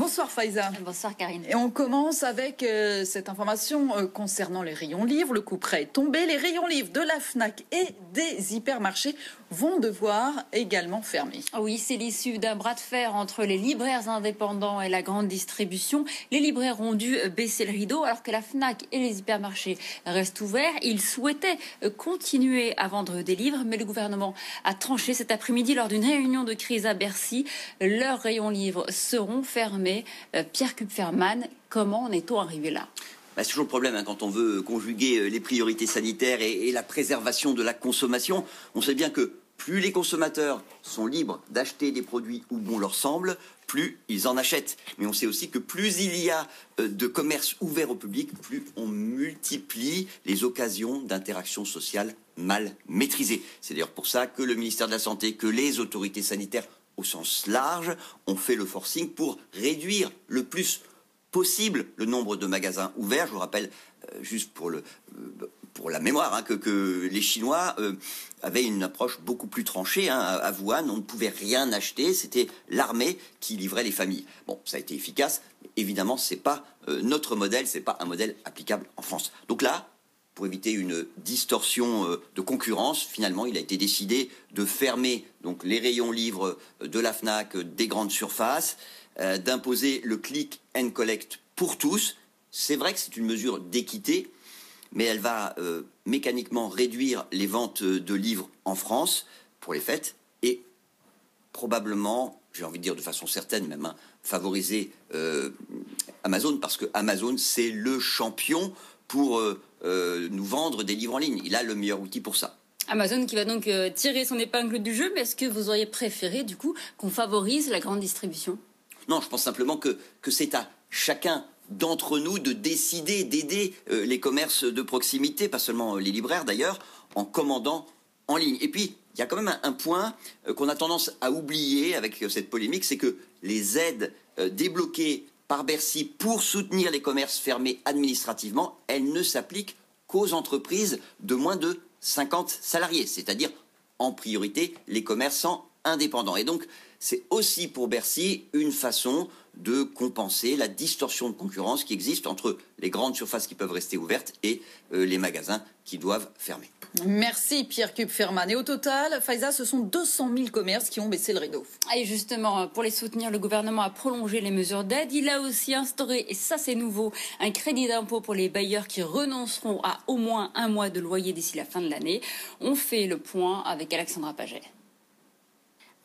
Bonsoir Faiza. Bonsoir Karine. Et on commence avec euh, cette information euh, concernant les rayons livres. Le coup près est tombé. Les rayons livres de la FNAC et des hypermarchés vont devoir également fermer. Oui, c'est l'issue d'un bras de fer entre les libraires indépendants et la grande distribution. Les libraires ont dû baisser le rideau alors que la FNAC et les hypermarchés restent ouverts. Ils souhaitaient continuer à vendre des livres, mais le gouvernement a tranché cet après-midi lors d'une réunion de crise à Bercy. Leurs rayons livres seront fermés. Euh, Pierre Kupferman, comment en est-on arrivé là? Bah, c'est toujours le problème hein, quand on veut conjuguer euh, les priorités sanitaires et, et, la préservation de la consommation. On sait bien que plus les consommateurs sont libres d'acheter des produits où bon leur semble, plus ils en achètent. Mais on sait aussi que plus il y a euh, de commerce ouvert au public, plus on multiplie les occasions d'interaction sociale mal maîtrisées. C'est d'ailleurs pour ça que le ministère de la Santé, que les autorités sanitaires au sens large, ont fait le forcing pour réduire le plus possible le nombre de magasins ouverts. Je vous rappelle, euh, juste pour, le, euh, pour la mémoire, hein, que, les Chinois euh, avaient une approche beaucoup plus tranchée. Hein, à Wuhan, on ne pouvait rien acheter, c'était l'armée qui livrait les familles. Bon, ça a été efficace, mais évidemment, ce n'est pas euh, notre modèle, ce n'est pas un modèle applicable en France. Donc là, pour éviter une distorsion euh, de concurrence, finalement, il a été décidé de fermer donc les rayons livres de la Fnac, des grandes surfaces, d'imposer le click and collect pour tous. C'est vrai que c'est une mesure d'équité, mais elle va euh, mécaniquement réduire les ventes de livres en France pour les fêtes et probablement, j'ai envie de dire de façon certaine même, hein, favoriser euh, Amazon parce que Amazon c'est le champion pour euh, nous vendre des livres en ligne. Il a le meilleur outil pour ça. Amazon qui va donc tirer son épingle du jeu, mais est-ce que vous auriez préféré du coup qu'on favorise la grande distribution? Non, je pense simplement que, que c'est à chacun d'entre nous de décider d'aider euh, les commerces de proximité, pas seulement les libraires d'ailleurs, en commandant en ligne. Et puis, il y a quand même un, point euh, qu'on a tendance à oublier avec euh, cette polémique, c'est que les aides euh, débloquées par Bercy pour soutenir les commerces fermés administrativement, elles ne s'appliquent qu'aux entreprises de moins de 50 salariés, c'est-à-dire en priorité les commerçants indépendants. Et donc, c'est aussi pour Bercy une façon de compenser la distorsion de concurrence qui existe entre les grandes surfaces qui peuvent rester ouvertes et euh, les magasins qui doivent fermer. Merci Pierre Kupferman. Et au total, Faiza, ce sont 200 000 commerces qui ont baissé le rideau. Et justement, pour les soutenir, le gouvernement a prolongé les mesures d'aide. Il a aussi instauré, et ça c'est nouveau, un crédit d'impôt pour les bailleurs qui renonceront à au moins un mois de loyer d'ici la fin de l'année. On fait le point avec Alexandra Paget.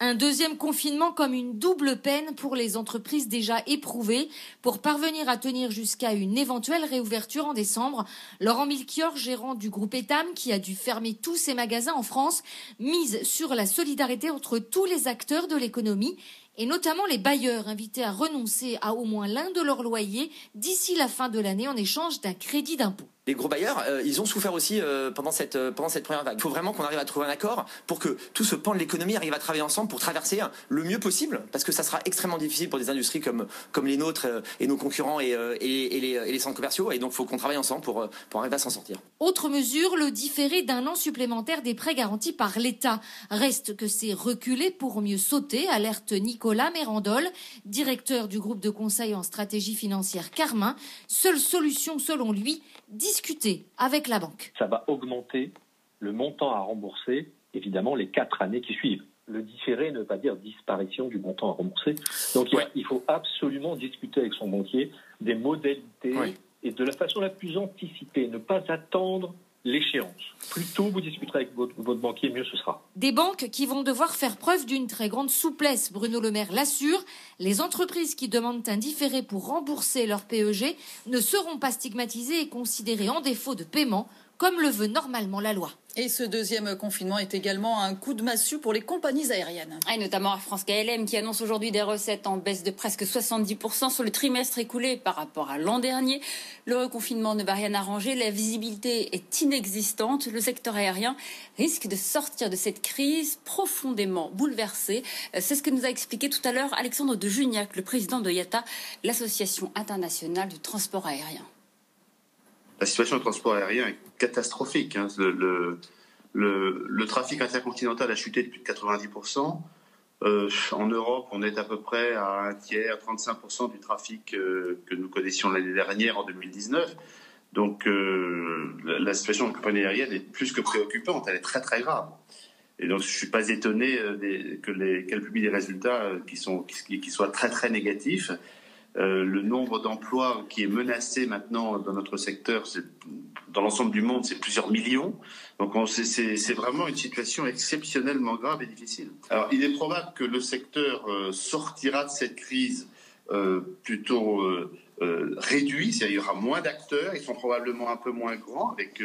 Un deuxième confinement comme une double peine pour les entreprises déjà éprouvées. Pour parvenir à tenir jusqu'à une éventuelle réouverture en décembre, Laurent Milchior, gérant du groupe Etam, qui a dû fermer tous ses magasins en France, mise sur la solidarité entre tous les acteurs de l'économie et notamment les bailleurs invités à renoncer à au moins l'un de leurs loyers d'ici la fin de l'année en échange d'un crédit d'impôt. Les gros bailleurs, euh, ils ont souffert aussi euh, pendant, cette, euh, pendant cette première vague. Il faut vraiment qu'on arrive à trouver un accord pour que tout ce pan de l'économie arrive à travailler ensemble pour traverser le mieux possible, parce que ça sera extrêmement difficile pour des industries comme, comme les nôtres et nos concurrents et, et, et, les, et les, centres commerciaux, et donc il faut qu'on travaille ensemble pour, pour arriver à s'en sortir. Autre mesure, le différé d'un an supplémentaire des prêts garantis par l'État. Reste que c'est reculé pour mieux sauter, alerte Nicolas Mérandol, directeur du groupe de conseil en stratégie financière Carmin. Seule solution selon lui, discuter avec la banque. Ça va augmenter le montant à rembourser, évidemment, les quatre années qui suivent. Le différé ne veut pas dire disparition du montant à rembourser. Donc ouais. il faut absolument discuter avec son banquier des modalités ouais. et de la façon la plus anticipée, ne pas attendre l'échéance. Plus tôt vous discuterez avec votre, banquier, mieux ce sera. Des banques qui vont devoir faire preuve d'une très grande souplesse, Bruno Le Maire l'assure. Les entreprises qui demandent un différé pour rembourser leur PEG ne seront pas stigmatisées et considérées en défaut de paiement comme le veut normalement la loi. Et ce deuxième confinement est également un coup de massue pour les compagnies aériennes. Et notamment Air France KLM qui annonce aujourd'hui des recettes en baisse de presque 70% sur le trimestre écoulé par rapport à l'an dernier. Le reconfinement ne va rien arranger, la visibilité est inexistante. Le secteur aérien risque de sortir de cette crise profondément bouleversé. C'est ce que nous a expliqué tout à l'heure Alexandre de Juniac, le président de IATA, l'Association internationale du transport aérien la situation du transport aérien est catastrophique. Hein. Le, trafic intercontinental a chuté de plus de 90%. Euh, en Europe, on est à peu près à un tiers, 35% du trafic euh, que nous connaissions l'année dernière, en 2019. Donc euh, la, situation de la compagnie aérienne est plus que préoccupante, elle est très très grave. Et donc je suis pas étonné qu'elle publie des résultats qui sont qui soient très très négatifs. Euh, le nombre d'emplois qui est menacé maintenant dans notre secteur, dans l'ensemble du monde, c'est plusieurs millions. Donc c'est vraiment une situation exceptionnellement grave et difficile. Alors il est probable que le secteur euh, sortira de cette crise euh, plutôt réduit, c'est-à-dire il y aura moins d'acteurs, ils sont probablement un peu moins grands avec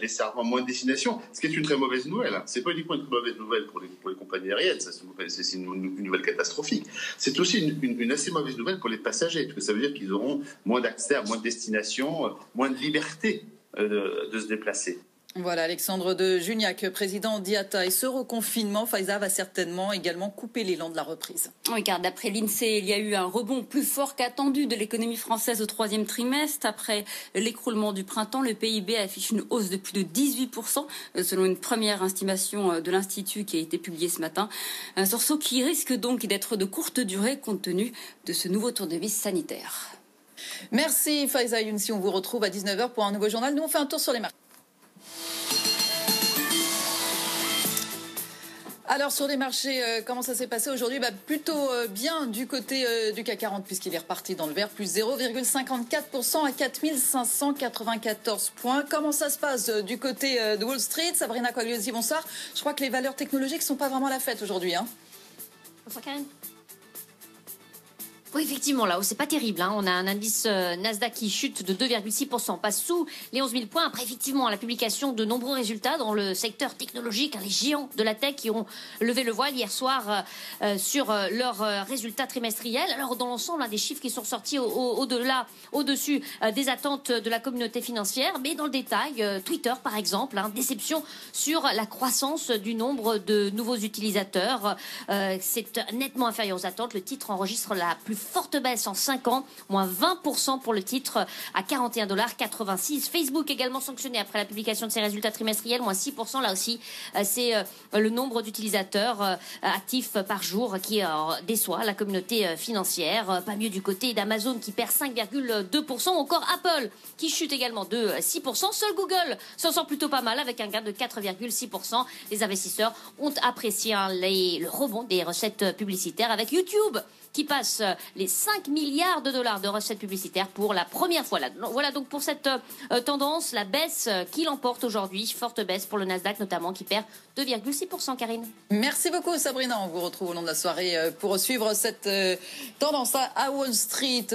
des servants moins de destination, ce qui est une très mauvaise nouvelle. C'est pas uniquement une mauvaise nouvelle pour les, compagnies aériennes, c'est une, nouvelle catastrophique. C'est aussi une, assez mauvaise nouvelle pour les passagers, parce que ça veut dire qu'ils auront moins d'accès à moins de destinations, moins de liberté euh, de se déplacer. Voilà, Alexandre de Juniac, président d'IATA. Et ce reconfinement, Faiza va certainement également couper l'élan de la reprise. Oui, car d'après l'INSEE, il y a eu un rebond plus fort qu'attendu de l'économie française au troisième trimestre. Après l'écroulement du printemps, le PIB affiche une hausse de plus de 18%, selon une première estimation de l'Institut qui a été publiée ce matin. Un sursaut qui risque donc d'être de courte durée compte tenu de ce nouveau tour de vis sanitaire. Merci Faiza Younsi. On vous retrouve à 19h pour un nouveau journal. Nous, on fait un tour sur les marchés. Alors sur les marchés, euh, comment ça s'est passé aujourd'hui? Bah, Plutôt euh, bien du côté euh, du CAC 40 puisqu'il est reparti dans le vert, plus 0,54% à 4594 points. Comment ça se passe du côté de Wall Street? Sabrina Cogliosi, bonsoir. Je crois que les valeurs technologiques sont pas vraiment la fête aujourd'hui. Hein bonsoir. Oui, effectivement, là, c'est pas terrible. Hein. On a un indice euh, Nasdaq qui chute de 2,6%, passe sous les 11 000 points. Après, effectivement, la publication de nombreux résultats dans le secteur technologique, hein, les géants de la tech qui ont levé le voile hier soir euh, euh, sur leurs résultats trimestriels. Alors, dans l'ensemble, hein, des chiffres qui sont sortis au-delà, au dessus des attentes de la communauté financière. Mais dans le détail, Twitter, par exemple, déception sur la croissance du nombre de nouveaux utilisateurs. c'est nettement inférieur aux attentes. Le titre enregistre la plus forte baisse en 5 ans, moins 20% pour le titre à 41,86 Facebook également sanctionné après la publication de ses résultats trimestriels, moins 6%. Là aussi, euh, c'est euh, le nombre d'utilisateurs euh, actifs par jour qui déçoit la communauté financière. Pas mieux du côté d'Amazon qui perd 5,2%, encore Apple qui chute également de 6%. Seul Google s'en sort plutôt pas mal avec un gain de 4,6%. Les investisseurs ont apprécié hein, le rebond des recettes publicitaires avec YouTube qui passe euh, les 5 milliards de dollars de recettes publicitaires pour la première fois. Voilà donc pour cette euh, tendance, la baisse euh, qui l'emporte aujourd'hui, forte baisse pour le Nasdaq notamment qui perd 2,6%, Karine. Merci beaucoup Sabrina, on vous retrouve au long de la soirée pour suivre cette tendance à Wall Street.